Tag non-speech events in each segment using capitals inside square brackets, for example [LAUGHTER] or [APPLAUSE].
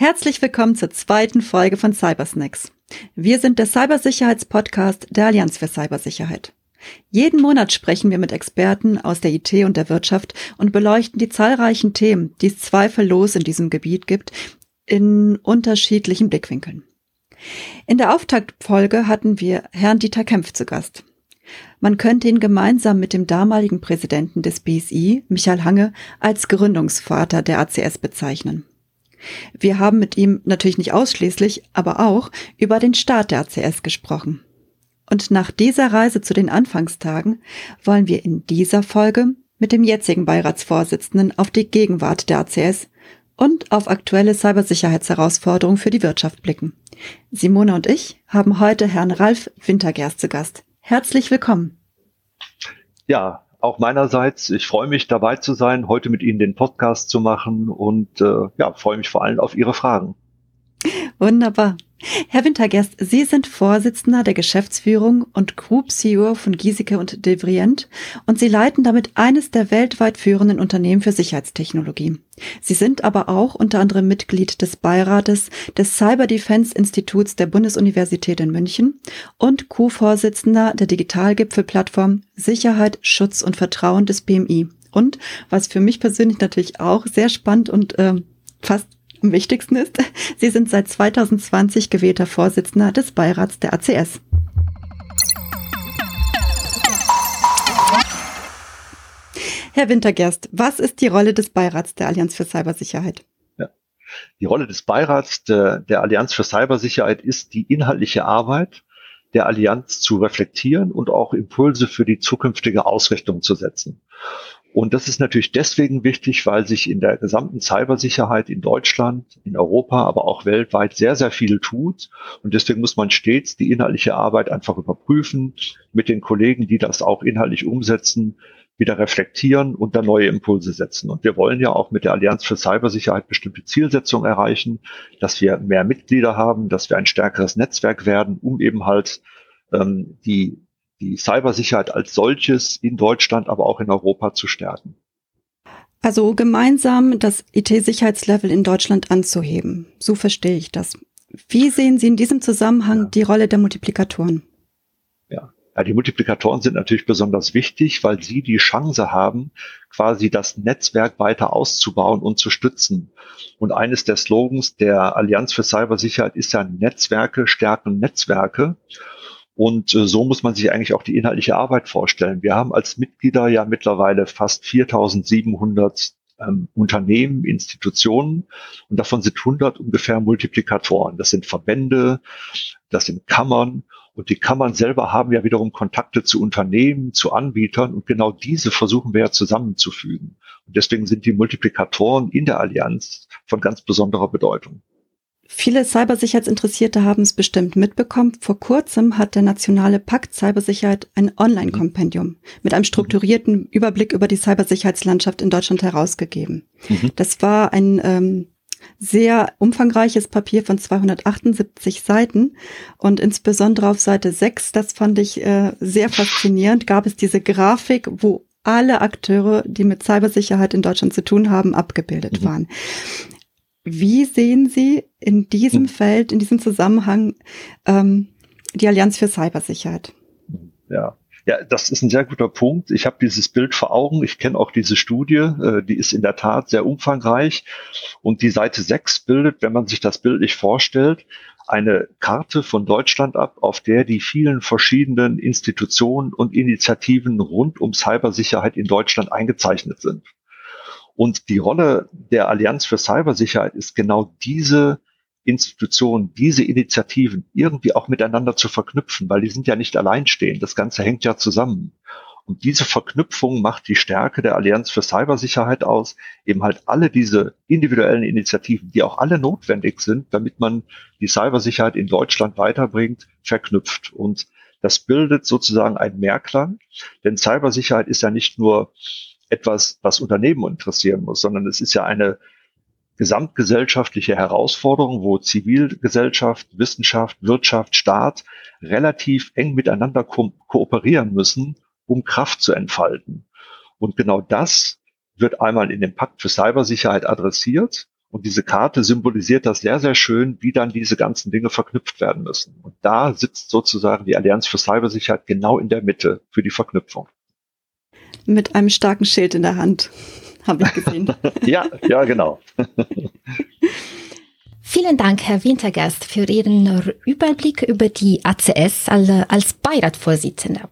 Herzlich willkommen zur zweiten Folge von Cybersnacks. Wir sind der Cybersicherheitspodcast der Allianz für Cybersicherheit. Jeden Monat sprechen wir mit Experten aus der IT und der Wirtschaft und beleuchten die zahlreichen Themen, die es zweifellos in diesem Gebiet gibt, in unterschiedlichen Blickwinkeln. In der Auftaktfolge hatten wir Herrn Dieter Kempf zu Gast. Man könnte ihn gemeinsam mit dem damaligen Präsidenten des BSI, Michael Hange, als Gründungsvater der ACS bezeichnen. Wir haben mit ihm natürlich nicht ausschließlich, aber auch über den Start der ACS gesprochen. Und nach dieser Reise zu den Anfangstagen wollen wir in dieser Folge mit dem jetzigen Beiratsvorsitzenden auf die Gegenwart der ACS und auf aktuelle Cybersicherheitsherausforderungen für die Wirtschaft blicken. Simone und ich haben heute Herrn Ralf Wintergerst zu Gast. Herzlich willkommen. Ja, auch meinerseits. Ich freue mich dabei zu sein, heute mit Ihnen den Podcast zu machen und äh, ja, freue mich vor allem auf Ihre Fragen. Wunderbar. Herr Wintergerst, Sie sind Vorsitzender der Geschäftsführung und Group CEO von Giesecke und Devrient und Sie leiten damit eines der weltweit führenden Unternehmen für Sicherheitstechnologie. Sie sind aber auch unter anderem Mitglied des Beirates des Cyber Defense Instituts der Bundesuniversität in München und Co-Vorsitzender der Digitalgipfelplattform Sicherheit, Schutz und Vertrauen des BMI. Und was für mich persönlich natürlich auch sehr spannend und äh, fast am wichtigsten ist, Sie sind seit 2020 gewählter Vorsitzender des Beirats der ACS. Herr Wintergerst, was ist die Rolle des Beirats der Allianz für Cybersicherheit? Ja. Die Rolle des Beirats der, der Allianz für Cybersicherheit ist die inhaltliche Arbeit der Allianz zu reflektieren und auch Impulse für die zukünftige Ausrichtung zu setzen. Und das ist natürlich deswegen wichtig, weil sich in der gesamten Cybersicherheit in Deutschland, in Europa, aber auch weltweit sehr, sehr viel tut. Und deswegen muss man stets die inhaltliche Arbeit einfach überprüfen, mit den Kollegen, die das auch inhaltlich umsetzen, wieder reflektieren und dann neue Impulse setzen. Und wir wollen ja auch mit der Allianz für Cybersicherheit bestimmte Zielsetzungen erreichen, dass wir mehr Mitglieder haben, dass wir ein stärkeres Netzwerk werden, um eben halt ähm, die die Cybersicherheit als solches in Deutschland, aber auch in Europa zu stärken. Also gemeinsam das IT-Sicherheitslevel in Deutschland anzuheben. So verstehe ich das. Wie sehen Sie in diesem Zusammenhang ja. die Rolle der Multiplikatoren? Ja. ja, die Multiplikatoren sind natürlich besonders wichtig, weil sie die Chance haben, quasi das Netzwerk weiter auszubauen und zu stützen. Und eines der Slogans der Allianz für Cybersicherheit ist ja Netzwerke stärken Netzwerke. Und äh, so muss man sich eigentlich auch die inhaltliche Arbeit vorstellen. Wir haben als Mitglieder ja mittlerweile fast 4700 ähm, Unternehmen, Institutionen und davon sind 100 ungefähr Multiplikatoren. Das sind Verbände, das sind Kammern und die Kammern selber haben ja wiederum Kontakte zu Unternehmen, zu Anbietern und genau diese versuchen wir ja zusammenzufügen. Und deswegen sind die Multiplikatoren in der Allianz von ganz besonderer Bedeutung. Viele Cybersicherheitsinteressierte haben es bestimmt mitbekommen. Vor kurzem hat der Nationale Pakt Cybersicherheit ein Online-Kompendium mit einem strukturierten Überblick über die Cybersicherheitslandschaft in Deutschland herausgegeben. Mhm. Das war ein ähm, sehr umfangreiches Papier von 278 Seiten und insbesondere auf Seite 6, das fand ich äh, sehr faszinierend, gab es diese Grafik, wo alle Akteure, die mit Cybersicherheit in Deutschland zu tun haben, abgebildet mhm. waren. Wie sehen Sie in diesem hm. Feld, in diesem Zusammenhang ähm, die Allianz für Cybersicherheit? Ja. Ja, das ist ein sehr guter Punkt. Ich habe dieses Bild vor Augen. Ich kenne auch diese Studie. Äh, die ist in der Tat sehr umfangreich. Und die Seite 6 bildet, wenn man sich das bildlich vorstellt, eine Karte von Deutschland ab, auf der die vielen verschiedenen Institutionen und Initiativen rund um Cybersicherheit in Deutschland eingezeichnet sind. Und die Rolle der Allianz für Cybersicherheit ist genau diese Institutionen, diese Initiativen irgendwie auch miteinander zu verknüpfen, weil die sind ja nicht alleinstehend. Das Ganze hängt ja zusammen. Und diese Verknüpfung macht die Stärke der Allianz für Cybersicherheit aus, eben halt alle diese individuellen Initiativen, die auch alle notwendig sind, damit man die Cybersicherheit in Deutschland weiterbringt, verknüpft. Und das bildet sozusagen einen Mehrklang, denn Cybersicherheit ist ja nicht nur etwas, was Unternehmen interessieren muss, sondern es ist ja eine gesamtgesellschaftliche Herausforderung, wo Zivilgesellschaft, Wissenschaft, Wirtschaft, Staat relativ eng miteinander ko kooperieren müssen, um Kraft zu entfalten. Und genau das wird einmal in dem Pakt für Cybersicherheit adressiert Und diese Karte symbolisiert das sehr, sehr schön, wie dann diese ganzen Dinge verknüpft werden müssen. Und da sitzt sozusagen die Allianz für Cybersicherheit genau in der Mitte für die Verknüpfung. Mit einem starken Schild in der Hand, habe ich gesehen. [LAUGHS] ja, ja, genau. Vielen Dank, Herr Wintergast, für Ihren Überblick über die ACS als Beiratvorsitzender.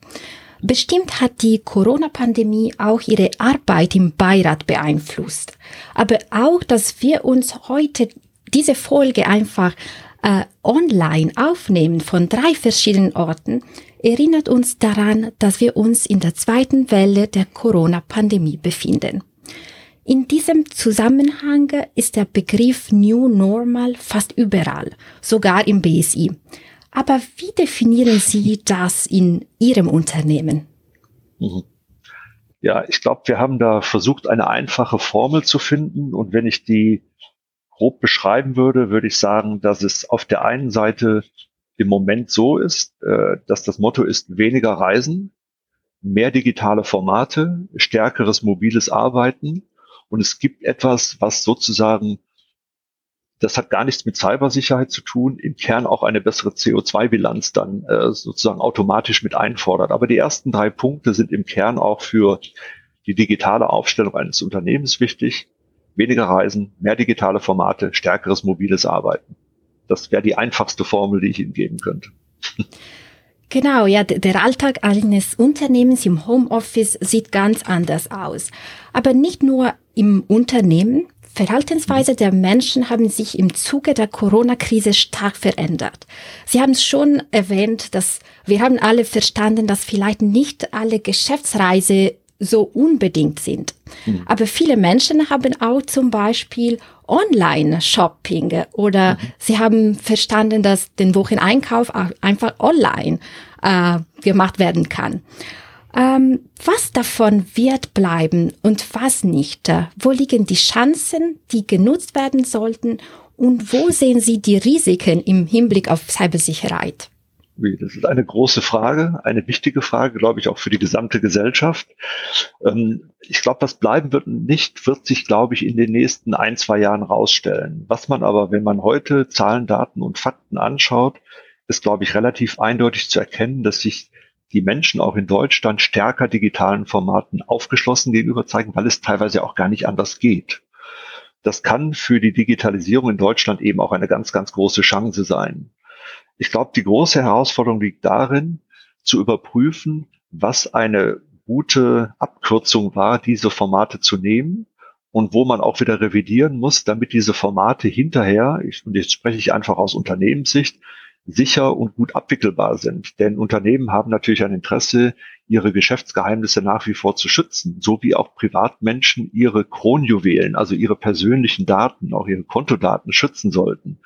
Bestimmt hat die Corona-Pandemie auch Ihre Arbeit im Beirat beeinflusst. Aber auch, dass wir uns heute diese Folge einfach äh, online aufnehmen von drei verschiedenen Orten, erinnert uns daran, dass wir uns in der zweiten Welle der Corona-Pandemie befinden. In diesem Zusammenhang ist der Begriff New Normal fast überall, sogar im BSI. Aber wie definieren Sie das in Ihrem Unternehmen? Mhm. Ja, ich glaube, wir haben da versucht, eine einfache Formel zu finden. Und wenn ich die grob beschreiben würde, würde ich sagen, dass es auf der einen Seite im Moment so ist, äh, dass das Motto ist weniger Reisen, mehr digitale Formate, stärkeres mobiles Arbeiten. Und es gibt etwas, was sozusagen das hat gar nichts mit Cybersicherheit zu tun, im Kern auch eine bessere CO2-Bilanz dann äh, sozusagen automatisch mit einfordert. Aber die ersten drei Punkte sind im Kern auch für die digitale Aufstellung eines Unternehmens wichtig. Weniger Reisen, mehr digitale Formate, stärkeres mobiles Arbeiten. Das wäre die einfachste Formel, die ich Ihnen geben könnte. Genau, ja, der Alltag eines Unternehmens im Homeoffice sieht ganz anders aus. Aber nicht nur im Unternehmen, Verhaltensweise der Menschen haben sich im Zuge der Corona-Krise stark verändert. Sie haben es schon erwähnt, dass wir haben alle verstanden, dass vielleicht nicht alle Geschäftsreise so unbedingt sind. Mhm. Aber viele Menschen haben auch zum Beispiel Online-Shopping oder mhm. sie haben verstanden, dass den Wocheneinkauf einfach online äh, gemacht werden kann. Ähm, was davon wird bleiben und was nicht? Wo liegen die Chancen, die genutzt werden sollten? Und wo sehen Sie die Risiken im Hinblick auf Cybersicherheit? Das ist eine große Frage, eine wichtige Frage, glaube ich, auch für die gesamte Gesellschaft. Ähm, ich glaube, was bleiben wird nicht, wird sich, glaube ich, in den nächsten ein, zwei Jahren rausstellen. Was man aber, wenn man heute Zahlen, Daten und Fakten anschaut, ist, glaube ich, relativ eindeutig zu erkennen, dass sich die Menschen auch in Deutschland stärker digitalen Formaten aufgeschlossen gegenüber zeigen, weil es teilweise auch gar nicht anders geht. Das kann für die Digitalisierung in Deutschland eben auch eine ganz, ganz große Chance sein. Ich glaube, die große Herausforderung liegt darin, zu überprüfen, was eine gute Abkürzung war, diese Formate zu nehmen und wo man auch wieder revidieren muss, damit diese Formate hinterher, ich, und jetzt spreche ich einfach aus Unternehmenssicht, sicher und gut abwickelbar sind. Denn Unternehmen haben natürlich ein Interesse, ihre Geschäftsgeheimnisse nach wie vor zu schützen, so wie auch Privatmenschen ihre Kronjuwelen, also ihre persönlichen Daten, auch ihre Kontodaten schützen sollten.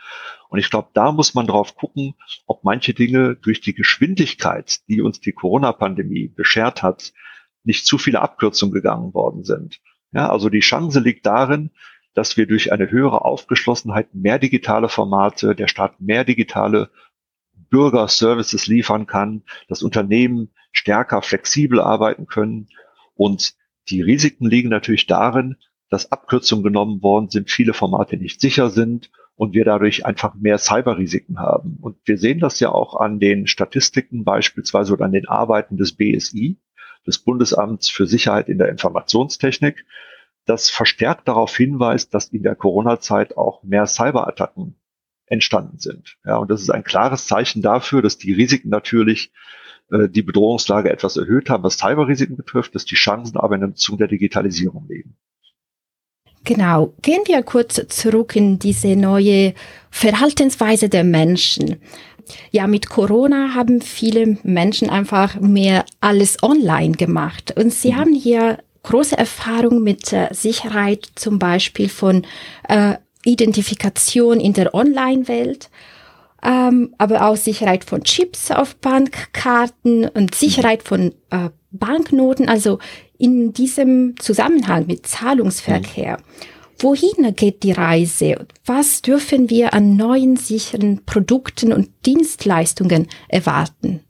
Und ich glaube, da muss man drauf gucken, ob manche Dinge durch die Geschwindigkeit, die uns die Corona-Pandemie beschert hat, nicht zu viele Abkürzungen gegangen worden sind. Ja, also die Chance liegt darin, dass wir durch eine höhere Aufgeschlossenheit mehr digitale Formate, der Staat mehr digitale Bürgerservices liefern kann, dass Unternehmen stärker flexibel arbeiten können. Und die Risiken liegen natürlich darin, dass Abkürzungen genommen worden sind, viele Formate nicht sicher sind und wir dadurch einfach mehr Cyberrisiken haben. Und wir sehen das ja auch an den Statistiken beispielsweise oder an den Arbeiten des BSI, des Bundesamts für Sicherheit in der Informationstechnik, das verstärkt darauf hinweist, dass in der Corona-Zeit auch mehr Cyberattacken entstanden sind. Ja, und das ist ein klares Zeichen dafür, dass die Risiken natürlich äh, die Bedrohungslage etwas erhöht haben, was Cyberrisiken betrifft, dass die Chancen aber in der Beziehung der Digitalisierung liegen. Genau. Gehen wir kurz zurück in diese neue Verhaltensweise der Menschen. Ja, mit Corona haben viele Menschen einfach mehr alles online gemacht. Und sie mhm. haben hier große Erfahrung mit äh, Sicherheit zum Beispiel von äh, Identifikation in der Online-Welt, ähm, aber auch Sicherheit von Chips auf Bankkarten und Sicherheit von äh, Banknoten, also in diesem Zusammenhang mit Zahlungsverkehr. Mhm. Wohin geht die Reise? Was dürfen wir an neuen sicheren Produkten und Dienstleistungen erwarten?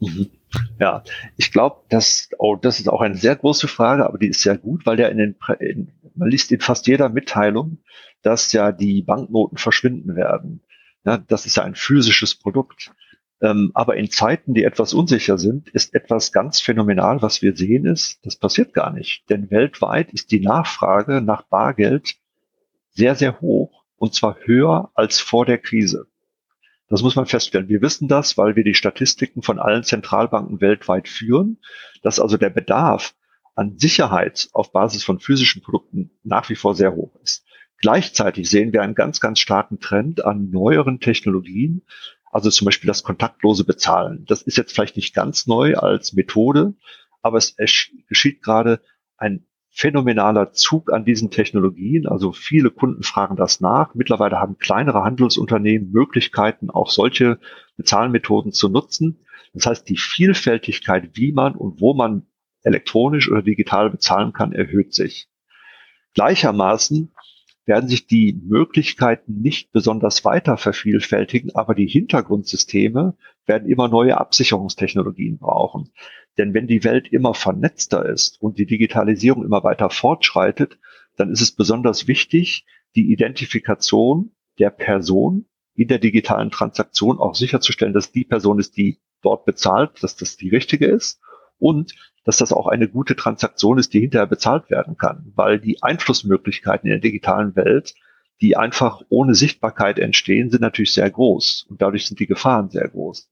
Mhm. Ja, ich glaube, dass, oh, das ist auch eine sehr große Frage, aber die ist sehr gut, weil ja in den, in, man liest in fast jeder Mitteilung, dass ja die Banknoten verschwinden werden. Ja, das ist ja ein physisches Produkt. Ähm, aber in Zeiten, die etwas unsicher sind, ist etwas ganz phänomenal, was wir sehen, ist, das passiert gar nicht. Denn weltweit ist die Nachfrage nach Bargeld sehr, sehr hoch und zwar höher als vor der Krise. Das muss man feststellen. Wir wissen das, weil wir die Statistiken von allen Zentralbanken weltweit führen, dass also der Bedarf an Sicherheit auf Basis von physischen Produkten nach wie vor sehr hoch ist. Gleichzeitig sehen wir einen ganz, ganz starken Trend an neueren Technologien, also zum Beispiel das kontaktlose Bezahlen. Das ist jetzt vielleicht nicht ganz neu als Methode, aber es geschieht gerade ein phänomenaler Zug an diesen Technologien. Also viele Kunden fragen das nach. Mittlerweile haben kleinere Handelsunternehmen Möglichkeiten, auch solche Bezahlmethoden zu nutzen. Das heißt, die Vielfältigkeit, wie man und wo man elektronisch oder digital bezahlen kann, erhöht sich. Gleichermaßen werden sich die Möglichkeiten nicht besonders weiter vervielfältigen, aber die Hintergrundsysteme werden immer neue Absicherungstechnologien brauchen. Denn wenn die Welt immer vernetzter ist und die Digitalisierung immer weiter fortschreitet, dann ist es besonders wichtig, die Identifikation der Person in der digitalen Transaktion auch sicherzustellen, dass die Person ist, die dort bezahlt, dass das die richtige ist und dass das auch eine gute Transaktion ist, die hinterher bezahlt werden kann, weil die Einflussmöglichkeiten in der digitalen Welt, die einfach ohne Sichtbarkeit entstehen, sind natürlich sehr groß und dadurch sind die Gefahren sehr groß.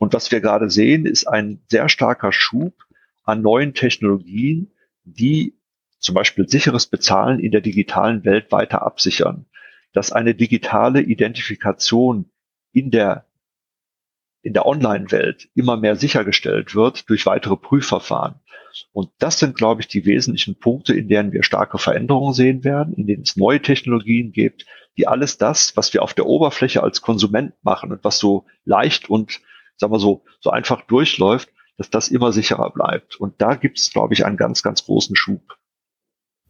Und was wir gerade sehen, ist ein sehr starker Schub an neuen Technologien, die zum Beispiel sicheres Bezahlen in der digitalen Welt weiter absichern. Dass eine digitale Identifikation in der, in der Online-Welt immer mehr sichergestellt wird durch weitere Prüfverfahren. Und das sind, glaube ich, die wesentlichen Punkte, in denen wir starke Veränderungen sehen werden, in denen es neue Technologien gibt, die alles das, was wir auf der Oberfläche als Konsument machen und was so leicht und sagen wir so, so einfach durchläuft, dass das immer sicherer bleibt. Und da gibt es, glaube ich, einen ganz, ganz großen Schub.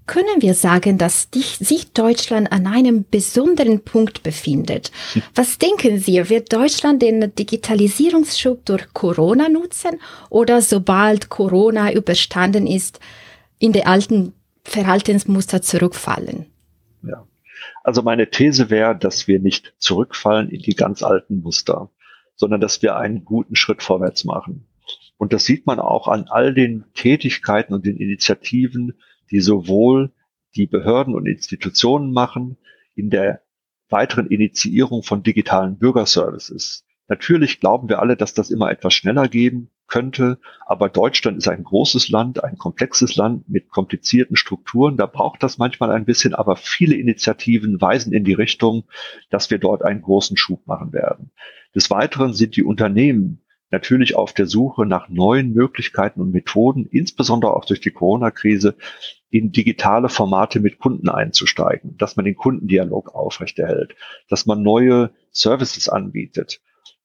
Können wir sagen, dass sich Deutschland an einem besonderen Punkt befindet? [LAUGHS] Was denken Sie, wird Deutschland den Digitalisierungsschub durch Corona nutzen oder sobald Corona überstanden ist, in die alten Verhaltensmuster zurückfallen? Ja. Also meine These wäre, dass wir nicht zurückfallen in die ganz alten Muster sondern dass wir einen guten Schritt vorwärts machen. Und das sieht man auch an all den Tätigkeiten und den Initiativen, die sowohl die Behörden und Institutionen machen, in der weiteren Initiierung von digitalen Bürgerservices. Natürlich glauben wir alle, dass das immer etwas schneller gehen könnte, aber Deutschland ist ein großes Land, ein komplexes Land mit komplizierten Strukturen. Da braucht das manchmal ein bisschen, aber viele Initiativen weisen in die Richtung, dass wir dort einen großen Schub machen werden. Des Weiteren sind die Unternehmen natürlich auf der Suche nach neuen Möglichkeiten und Methoden, insbesondere auch durch die Corona-Krise, in digitale Formate mit Kunden einzusteigen, dass man den Kundendialog aufrechterhält, dass man neue Services anbietet.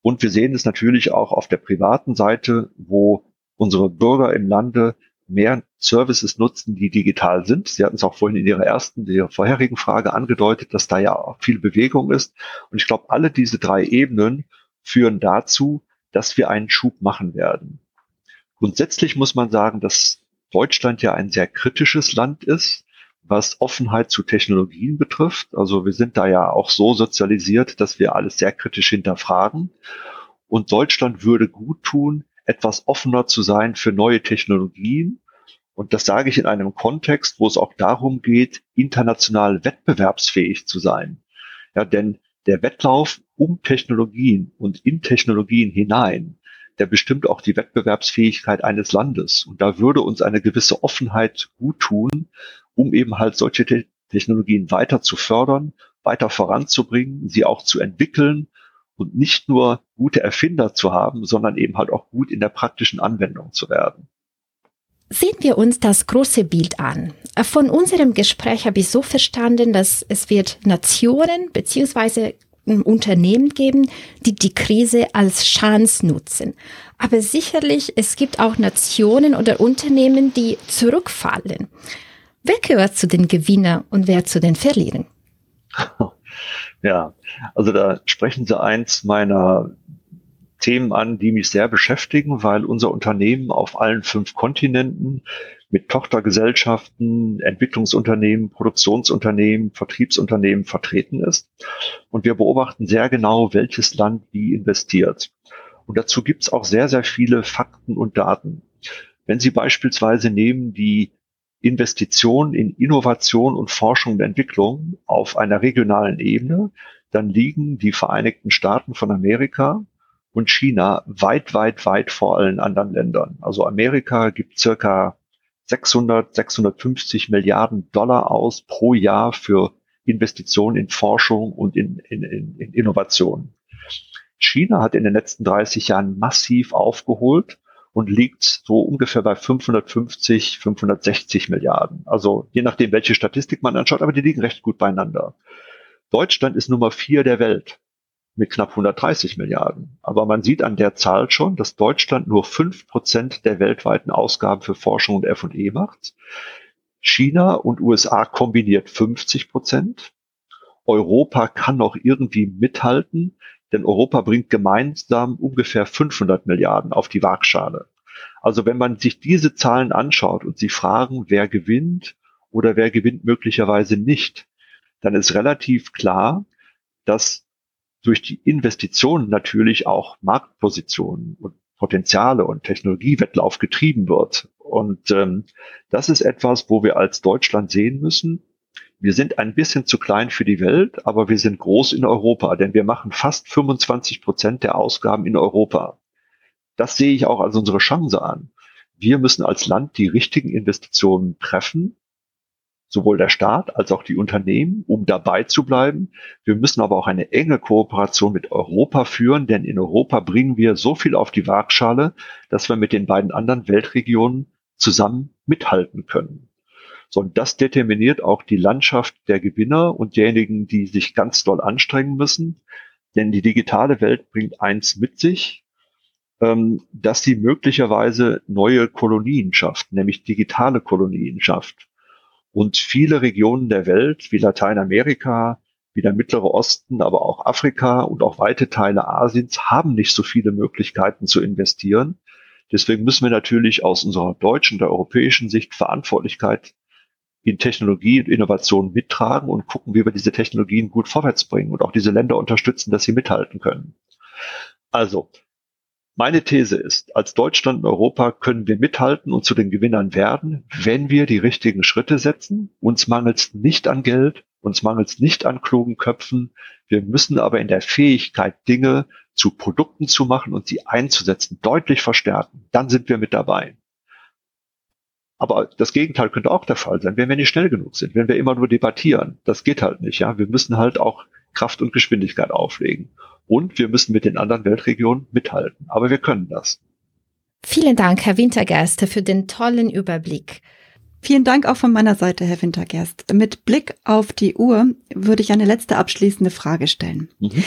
Und wir sehen es natürlich auch auf der privaten Seite, wo unsere Bürger im Lande mehr Services nutzen, die digital sind. Sie hatten es auch vorhin in Ihrer ersten, Ihrer vorherigen Frage angedeutet, dass da ja auch viel Bewegung ist. Und ich glaube, alle diese drei Ebenen führen dazu, dass wir einen Schub machen werden. Grundsätzlich muss man sagen, dass Deutschland ja ein sehr kritisches Land ist, was Offenheit zu Technologien betrifft. Also wir sind da ja auch so sozialisiert, dass wir alles sehr kritisch hinterfragen. Und Deutschland würde gut tun, etwas offener zu sein für neue Technologien. Und das sage ich in einem Kontext, wo es auch darum geht, international wettbewerbsfähig zu sein. Ja, denn der Wettlauf um Technologien und in Technologien hinein, der bestimmt auch die Wettbewerbsfähigkeit eines Landes. Und da würde uns eine gewisse Offenheit gut tun, um eben halt solche Te Technologien weiter zu fördern, weiter voranzubringen, sie auch zu entwickeln und nicht nur gute Erfinder zu haben, sondern eben halt auch gut in der praktischen Anwendung zu werden. Sehen wir uns das große Bild an. Von unserem Gespräch habe ich so verstanden, dass es wird Nationen beziehungsweise Unternehmen geben, die die Krise als Chance nutzen. Aber sicherlich, es gibt auch Nationen oder Unternehmen, die zurückfallen. Wer gehört zu den Gewinnern und wer zu den Verlierern? [LAUGHS] Ja, also da sprechen Sie eins meiner Themen an, die mich sehr beschäftigen, weil unser Unternehmen auf allen fünf Kontinenten mit Tochtergesellschaften, Entwicklungsunternehmen, Produktionsunternehmen, Vertriebsunternehmen vertreten ist. Und wir beobachten sehr genau, welches Land wie investiert. Und dazu gibt es auch sehr, sehr viele Fakten und Daten. Wenn Sie beispielsweise nehmen die Investitionen in Innovation und Forschung und Entwicklung auf einer regionalen Ebene, dann liegen die Vereinigten Staaten von Amerika und China weit, weit, weit vor allen anderen Ländern. Also Amerika gibt circa 600, 650 Milliarden Dollar aus pro Jahr für Investitionen in Forschung und in, in, in, in Innovation. China hat in den letzten 30 Jahren massiv aufgeholt und liegt so ungefähr bei 550, 560 Milliarden. Also je nachdem, welche Statistik man anschaut, aber die liegen recht gut beieinander. Deutschland ist Nummer vier der Welt mit knapp 130 Milliarden. Aber man sieht an der Zahl schon, dass Deutschland nur fünf Prozent der weltweiten Ausgaben für Forschung und F&E macht. China und USA kombiniert 50 Prozent. Europa kann noch irgendwie mithalten, denn Europa bringt gemeinsam ungefähr 500 Milliarden auf die Waagschale. Also wenn man sich diese Zahlen anschaut und sie fragen, wer gewinnt oder wer gewinnt möglicherweise nicht, dann ist relativ klar, dass durch die Investitionen natürlich auch Marktpositionen und Potenziale und Technologiewettlauf getrieben wird. Und ähm, das ist etwas, wo wir als Deutschland sehen müssen. Wir sind ein bisschen zu klein für die Welt, aber wir sind groß in Europa, denn wir machen fast 25 Prozent der Ausgaben in Europa. Das sehe ich auch als unsere Chance an. Wir müssen als Land die richtigen Investitionen treffen sowohl der Staat als auch die Unternehmen, um dabei zu bleiben. Wir müssen aber auch eine enge Kooperation mit Europa führen, denn in Europa bringen wir so viel auf die Waagschale, dass wir mit den beiden anderen Weltregionen zusammen mithalten können. Und das determiniert auch die Landschaft der Gewinner und derjenigen, die sich ganz doll anstrengen müssen. Denn die digitale Welt bringt eins mit sich, ähm, dass sie möglicherweise neue Kolonien schafft, nämlich digitale Kolonien schafft. Und viele Regionen der Welt, wie Lateinamerika, wie der Mittlere Osten, aber auch Afrika und auch weite Teile Asiens, haben nicht so viele Möglichkeiten zu investieren. Deswegen müssen wir natürlich aus unserer deutschen, der europäischen Sicht Verantwortlichkeit in Technologie und Innovation mittragen und gucken, wie wir diese Technologien gut vorwärts bringen und auch diese Länder unterstützen, dass sie mithalten können. Also, meine These ist, als Deutschland und Europa können wir mithalten und zu den Gewinnern werden, wenn wir die richtigen Schritte setzen. Uns mangelt es nicht an Geld, uns mangelt es nicht an klugen Köpfen. Wir müssen aber in der Fähigkeit, Dinge zu Produkten zu machen und sie einzusetzen, deutlich verstärken. Dann sind wir mit dabei. Aber das Gegenteil könnte auch der Fall sein, wenn wir nicht schnell genug sind, wenn wir immer nur debattieren. Das geht halt nicht, ja. Wir müssen halt auch Kraft und Geschwindigkeit auflegen. Und wir müssen mit den anderen Weltregionen mithalten. Aber wir können das. Vielen Dank, Herr Wintergerste, für den tollen Überblick. Vielen Dank auch von meiner Seite, Herr Wintergerst. Mit Blick auf die Uhr würde ich eine letzte abschließende Frage stellen. Mhm.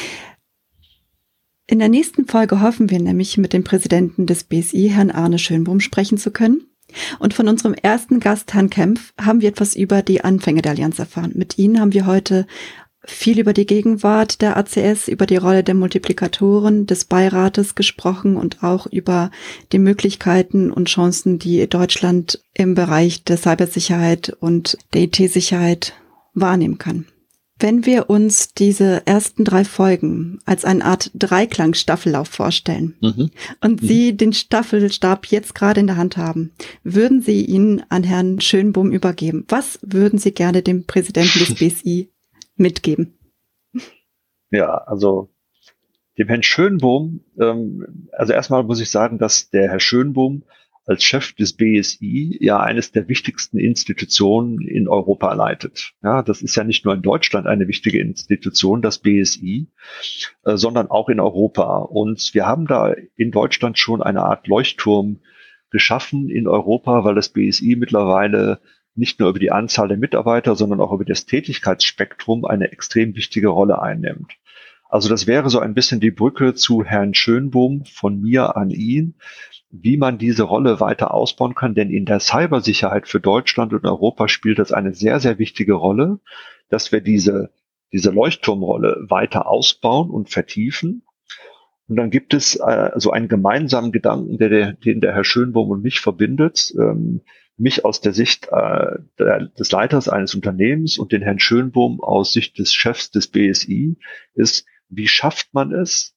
In der nächsten Folge hoffen wir nämlich mit dem Präsidenten des BSI, Herrn Arne Schönbohm, sprechen zu können. Und von unserem ersten Gast, Herrn Kempf, haben wir etwas über die Anfänge der Allianz erfahren. Mit Ihnen haben wir heute viel über die Gegenwart der ACS, über die Rolle der Multiplikatoren des Beirates gesprochen und auch über die Möglichkeiten und Chancen, die Deutschland im Bereich der Cybersicherheit und der IT-Sicherheit wahrnehmen kann. Wenn wir uns diese ersten drei Folgen als eine Art Dreiklang-Staffellauf vorstellen mhm. und mhm. Sie den Staffelstab jetzt gerade in der Hand haben, würden Sie ihn an Herrn Schönbohm übergeben? Was würden Sie gerne dem Präsidenten des [LAUGHS] BSI mitgeben? Ja, also dem Herrn Schönbohm, ähm, also erstmal muss ich sagen, dass der Herr Schönbohm als Chef des BSI ja eines der wichtigsten Institutionen in Europa leitet. Ja, das ist ja nicht nur in Deutschland eine wichtige Institution, das BSI, äh, sondern auch in Europa. Und wir haben da in Deutschland schon eine Art Leuchtturm geschaffen in Europa, weil das BSI mittlerweile nicht nur über die Anzahl der Mitarbeiter, sondern auch über das Tätigkeitsspektrum eine extrem wichtige Rolle einnimmt. Also das wäre so ein bisschen die Brücke zu Herrn Schönbohm von mir an ihn, wie man diese Rolle weiter ausbauen kann. Denn in der Cybersicherheit für Deutschland und Europa spielt das eine sehr, sehr wichtige Rolle, dass wir diese, diese Leuchtturmrolle weiter ausbauen und vertiefen. Und dann gibt es äh, so einen gemeinsamen Gedanken, der, der, den der Herr Schönbohm und mich verbindet. Ähm, mich aus der Sicht äh, der, des Leiters eines Unternehmens und den Herrn Schönbohm aus Sicht des Chefs des BSI ist, wie schafft man es,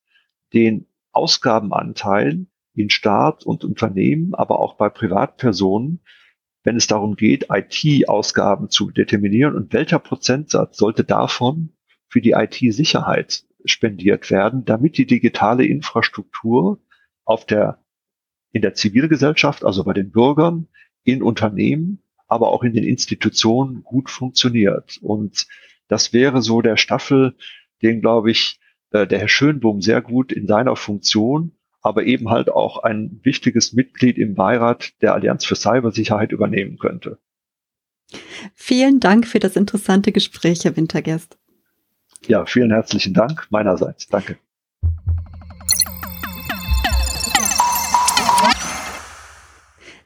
den Ausgabenanteil in Staat und Unternehmen, aber auch bei Privatpersonen, wenn es darum geht, IT-Ausgaben zu determinieren und welcher Prozentsatz sollte davon für die IT-Sicherheit spendiert werden, damit die digitale Infrastruktur auf der, in der Zivilgesellschaft, also bei den Bürgern, in Unternehmen, aber auch in den Institutionen gut funktioniert. Und das wäre so der Staffel, den, glaube ich, äh, der Herr Schönbohm sehr gut in seiner Funktion, aber eben halt auch ein wichtiges Mitglied im Beirat der Allianz für Cybersicherheit übernehmen könnte. Vielen Dank für das interessante Gespräch, Herr Wintergest. Ja, vielen herzlichen Dank meinerseits. Danke.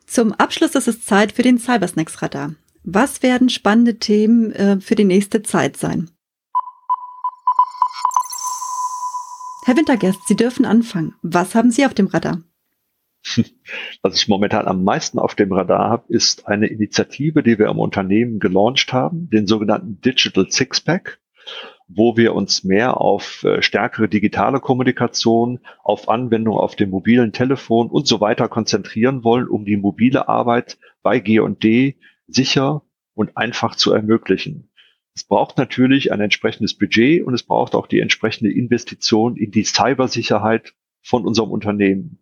Zum Abschluss ist es Zeit für den Cybersnacks Radar. Was werden spannende Themen äh, für die nächste Zeit sein? Herr Wintergast, Sie dürfen anfangen. Was haben Sie auf dem Radar? [LAUGHS] Was ich momentan am meisten auf dem Radar habe, ist eine Initiative, die wir im Unternehmen gelauncht haben, den sogenannten Digital Sixpack wo wir uns mehr auf äh, stärkere digitale Kommunikation, auf Anwendung auf dem mobilen Telefon und so weiter konzentrieren wollen, um die mobile Arbeit bei G&D sicher und einfach zu ermöglichen. Es braucht natürlich ein entsprechendes Budget und es braucht auch die entsprechende Investition in die Cybersicherheit von unserem Unternehmen.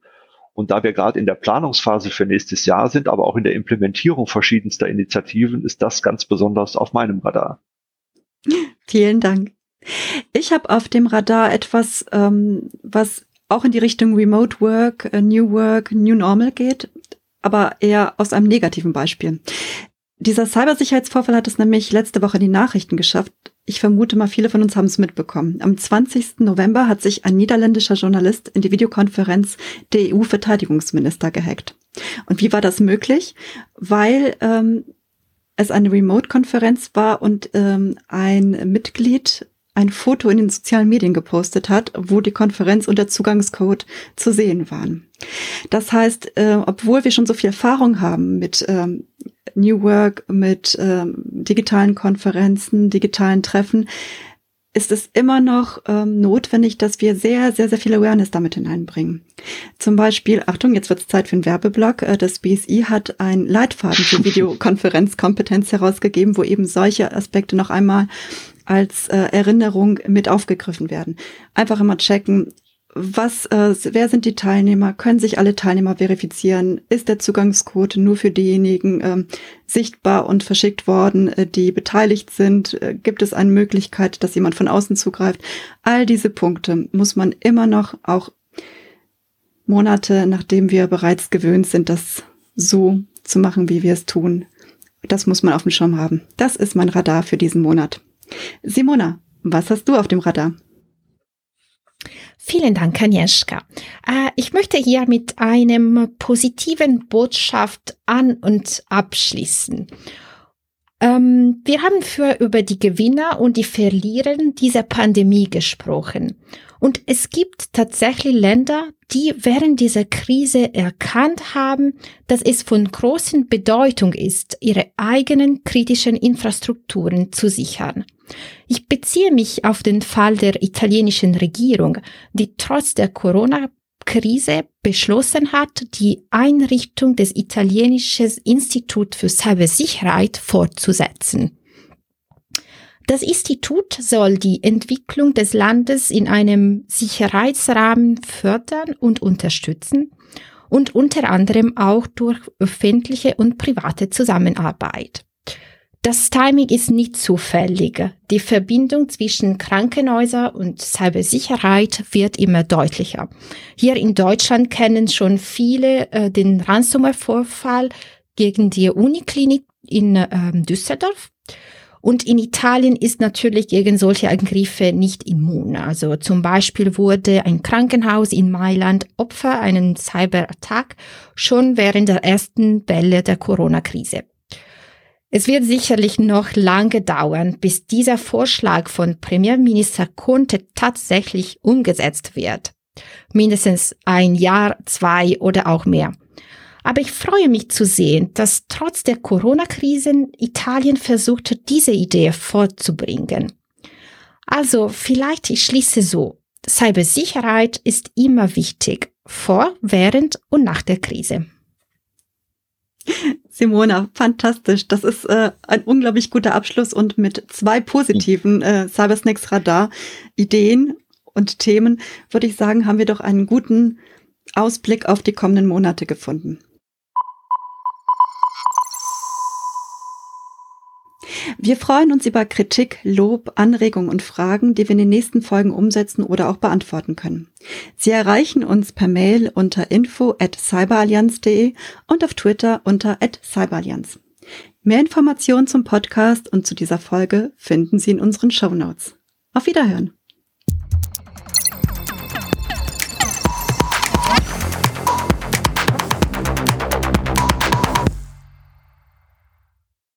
Und da wir gerade in der Planungsphase für nächstes Jahr sind, aber auch in der Implementierung verschiedenster Initiativen, ist das ganz besonders auf meinem Radar. Vielen Dank. Ich habe auf dem Radar etwas, ähm, was auch in die Richtung Remote Work, äh, New Work, New Normal geht, aber eher aus einem negativen Beispiel. Dieser Cybersicherheitsvorfall hat es nämlich letzte Woche in die Nachrichten geschafft. Ich vermute mal, viele von uns haben es mitbekommen. Am 20. November hat sich ein niederländischer Journalist in die Videokonferenz der EU-Verteidigungsminister gehackt. Und wie war das möglich? Weil ähm, es eine Remote-Konferenz war und ähm, ein Mitglied ein Foto in den sozialen Medien gepostet hat, wo die Konferenz und der Zugangscode zu sehen waren. Das heißt, äh, obwohl wir schon so viel Erfahrung haben mit ähm, New Work, mit ähm, digitalen Konferenzen, digitalen Treffen, ist es immer noch ähm, notwendig, dass wir sehr, sehr, sehr viel Awareness damit hineinbringen. Zum Beispiel, Achtung, jetzt wird es Zeit für einen Werbeblock. Äh, das BSI hat ein Leitfaden für [LAUGHS] Videokonferenzkompetenz herausgegeben, wo eben solche Aspekte noch einmal als äh, Erinnerung mit aufgegriffen werden. Einfach immer checken, was, äh, wer sind die Teilnehmer? Können sich alle Teilnehmer verifizieren? Ist der Zugangscode nur für diejenigen ähm, sichtbar und verschickt worden, äh, die beteiligt sind? Äh, gibt es eine Möglichkeit, dass jemand von außen zugreift? All diese Punkte muss man immer noch auch Monate, nachdem wir bereits gewöhnt sind, das so zu machen, wie wir es tun. Das muss man auf dem Schirm haben. Das ist mein Radar für diesen Monat. Simona, was hast du auf dem Radar? Vielen Dank, Agnieszka. Äh, ich möchte hier mit einem positiven Botschaft an und abschließen. Ähm, wir haben für über die Gewinner und die Verlierer dieser Pandemie gesprochen. Und es gibt tatsächlich Länder, die während dieser Krise erkannt haben, dass es von großen Bedeutung ist, ihre eigenen kritischen Infrastrukturen zu sichern. Ich beziehe mich auf den Fall der italienischen Regierung, die trotz der Corona-Krise beschlossen hat, die Einrichtung des italienischen Instituts für Cybersicherheit fortzusetzen. Das Institut soll die Entwicklung des Landes in einem Sicherheitsrahmen fördern und unterstützen und unter anderem auch durch öffentliche und private Zusammenarbeit. Das Timing ist nicht zufällig. Die Verbindung zwischen Krankenhäuser und Cybersicherheit wird immer deutlicher. Hier in Deutschland kennen schon viele äh, den Ransomware-Vorfall gegen die Uniklinik in äh, Düsseldorf. Und in Italien ist natürlich gegen solche Angriffe nicht immun. Also zum Beispiel wurde ein Krankenhaus in Mailand Opfer einen Cyberattack schon während der ersten Welle der Corona-Krise. Es wird sicherlich noch lange dauern, bis dieser Vorschlag von Premierminister Conte tatsächlich umgesetzt wird. Mindestens ein Jahr, zwei oder auch mehr. Aber ich freue mich zu sehen, dass trotz der Corona-Krisen Italien versuchte, diese Idee fortzubringen. Also vielleicht ich schließe so. Cybersicherheit ist immer wichtig, vor, während und nach der Krise. Simona, fantastisch. Das ist äh, ein unglaublich guter Abschluss und mit zwei positiven äh, Cybersnacks Radar Ideen und Themen würde ich sagen, haben wir doch einen guten Ausblick auf die kommenden Monate gefunden. Wir freuen uns über Kritik, Lob, Anregungen und Fragen, die wir in den nächsten Folgen umsetzen oder auch beantworten können. Sie erreichen uns per Mail unter info at cyberallianz.de und auf Twitter unter at cyberallianz. Mehr Informationen zum Podcast und zu dieser Folge finden Sie in unseren Show Notes. Auf Wiederhören!